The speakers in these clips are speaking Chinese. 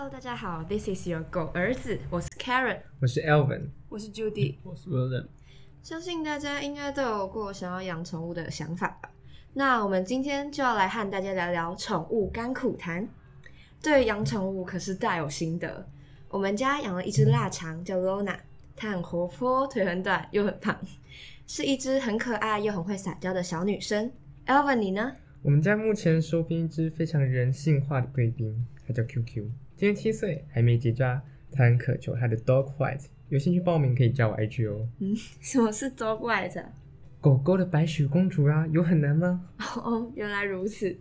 好，This is your 狗儿子，我是 Karen，我是 Elvin，我是 Judy，我是 William。相信大家应该都有过想要养宠物的想法吧？那我们今天就要来和大家聊聊宠物甘苦谈。对养宠物可是大有心得。我们家养了一只腊肠，叫 Lona，它很活泼，腿很短又很胖，是一只很可爱又很会撒娇的小女生。Elvin，你呢？我们家目前收编一只非常人性化的贵宾，它叫 QQ，今年七岁，还没结扎。他很渴求他的 Dog White，有兴趣报名可以加我 IG 哦。嗯，什么是 Dog White？狗狗的白雪公主啊，有很难吗？哦，原来如此。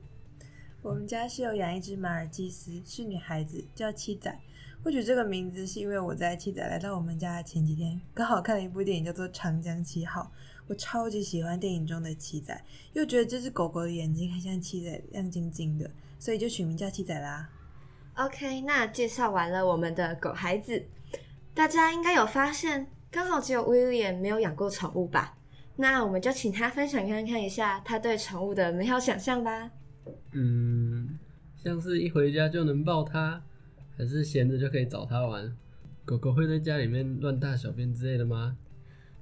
我们家是有养一只马尔济斯，是女孩子，叫七仔。会取这个名字是因为我在七仔来到我们家的前几天，刚好看了一部电影叫做《长江七号》。我超级喜欢电影中的七仔，又觉得这只狗狗的眼睛很像七仔，亮晶晶的，所以就取名叫七仔啦。OK，那介绍完了我们的狗孩子，大家应该有发现，刚好只有 William 没有养过宠物吧？那我们就请他分享看看一下他对宠物的美好想象吧。嗯，像是一回家就能抱它，还是闲着就可以找它玩？狗狗会在家里面乱大小便之类的吗？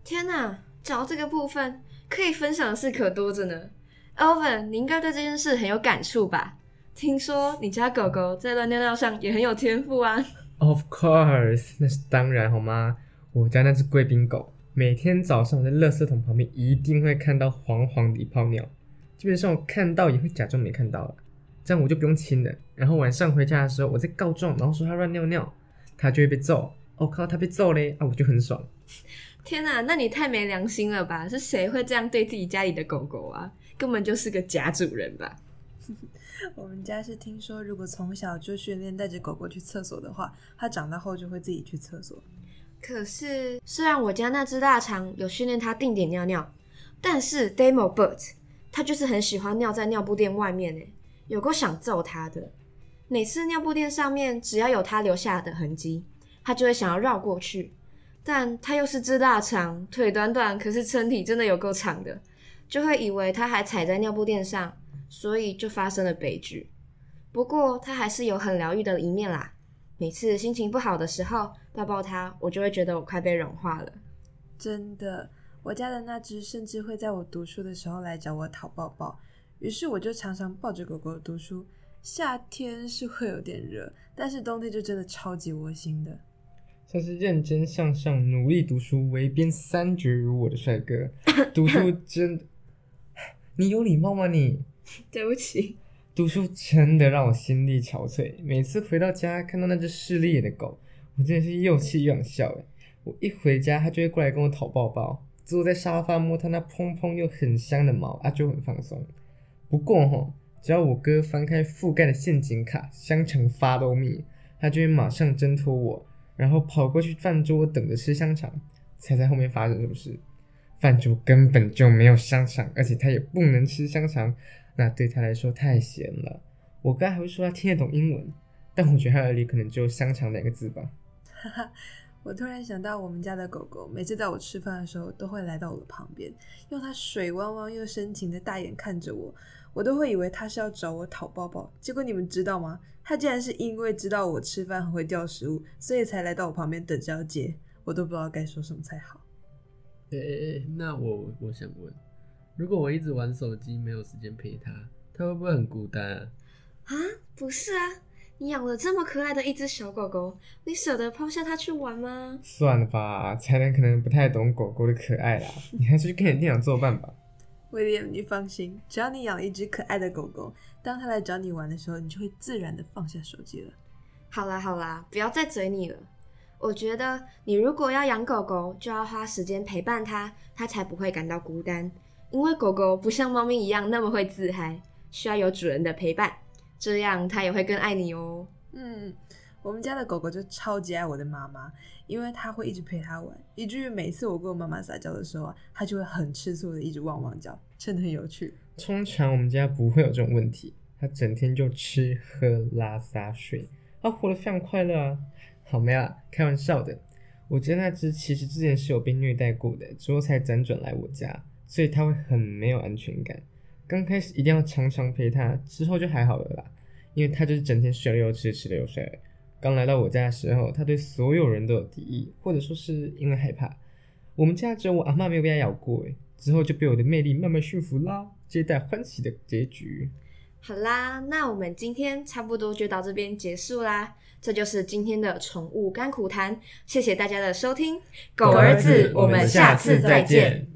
天哪！讲到这个部分，可以分享的事可多着呢。Alvin，你应该对这件事很有感触吧？听说你家狗狗在乱尿尿上也很有天赋啊。Of course，那是当然好吗？我家那只贵宾狗，每天早上在垃圾桶旁边一定会看到黄黄的一泡尿，基本上我看到也会假装没看到了，这样我就不用亲了。然后晚上回家的时候，我再告状，然后说它乱尿尿，它就会被揍。我靠，它被揍嘞啊，我就很爽。天哪，那你太没良心了吧？是谁会这样对自己家里的狗狗啊？根本就是个假主人吧？我们家是听说，如果从小就训练带着狗狗去厕所的话，它长大后就会自己去厕所。可是，虽然我家那只大肠有训练它定点尿尿，但是 Demo Bird 它就是很喜欢尿在尿布垫外面诶，有够想揍它的。每次尿布垫上面只要有它留下的痕迹，它就会想要绕过去。但它又是只腊肠，腿短短，可是身体真的有够长的，就会以为它还踩在尿布垫上，所以就发生了悲剧。不过它还是有很疗愈的一面啦。每次心情不好的时候，抱抱它，我就会觉得我快被融化了。真的，我家的那只甚至会在我读书的时候来找我讨抱抱，于是我就常常抱着狗狗读书。夏天是会有点热，但是冬天就真的超级窝心的。像是认真向上、努力读书、围边三绝如我的帅哥，读书真……你有礼貌吗？你 对不起，读书真的让我心力憔悴。每次回到家看到那只势利眼的狗，我真的是又气又想笑。我一回家，它就会过来跟我讨抱抱，坐在沙发摸它那蓬蓬又很香的毛，啊，就很放松。不过哈，只要我哥翻开覆盖的陷阱卡，香肠发豆蜜，它就会马上挣脱我。然后跑过去饭桌等着吃香肠，猜猜后面发生什么事？饭桌根本就没有香肠，而且它也不能吃香肠，那对他来说太咸了。我刚还会说他听得懂英文，但我觉得他耳里可能只有香肠两个字吧。哈哈，我突然想到我们家的狗狗，每次在我吃饭的时候，都会来到我的旁边，用它水汪汪又深情的大眼看着我。我都会以为它是要找我讨抱抱，结果你们知道吗？它竟然是因为知道我吃饭很会掉食物，所以才来到我旁边等着要接。我都不知道该说什么才好。诶诶诶，那我我想问，如果我一直玩手机，没有时间陪他，他会不会很孤单啊？啊，不是啊，你养了这么可爱的一只小狗狗，你舍得抛下它去玩吗？算了吧，才能可能不太懂狗狗的可爱啦，你还是去跟你店长作伴吧。威廉，你放心，只要你养了一只可爱的狗狗，当它来找你玩的时候，你就会自然的放下手机了。好啦好啦，不要再嘴你了。我觉得你如果要养狗狗，就要花时间陪伴它，它才不会感到孤单。因为狗狗不像猫咪一样那么会自嗨，需要有主人的陪伴，这样它也会更爱你哦。嗯。我们家的狗狗就超级爱我的妈妈，因为它会一直陪它玩，以至于每次我跟我妈妈撒娇的时候啊，它就会很吃醋的一直汪汪叫，真的很有趣。通常我们家不会有这种问题，它整天就吃喝拉撒睡，它活得非常快乐啊。好没啦，开玩笑的。我家那只其实之前是有被虐待过的，之后才辗转来我家，所以它会很没有安全感。刚开始一定要常常陪它，之后就还好了啦，因为它就是整天睡了又吃，吃了又睡。刚来到我家的时候，它对所有人都有敌意，或者说是因为害怕。我们家只有我阿妈没有被它咬过，诶，之后就被我的魅力慢慢驯服啦，皆大欢喜的结局。好啦，那我们今天差不多就到这边结束啦。这就是今天的宠物甘苦谈，谢谢大家的收听，狗儿子，我们下次再见。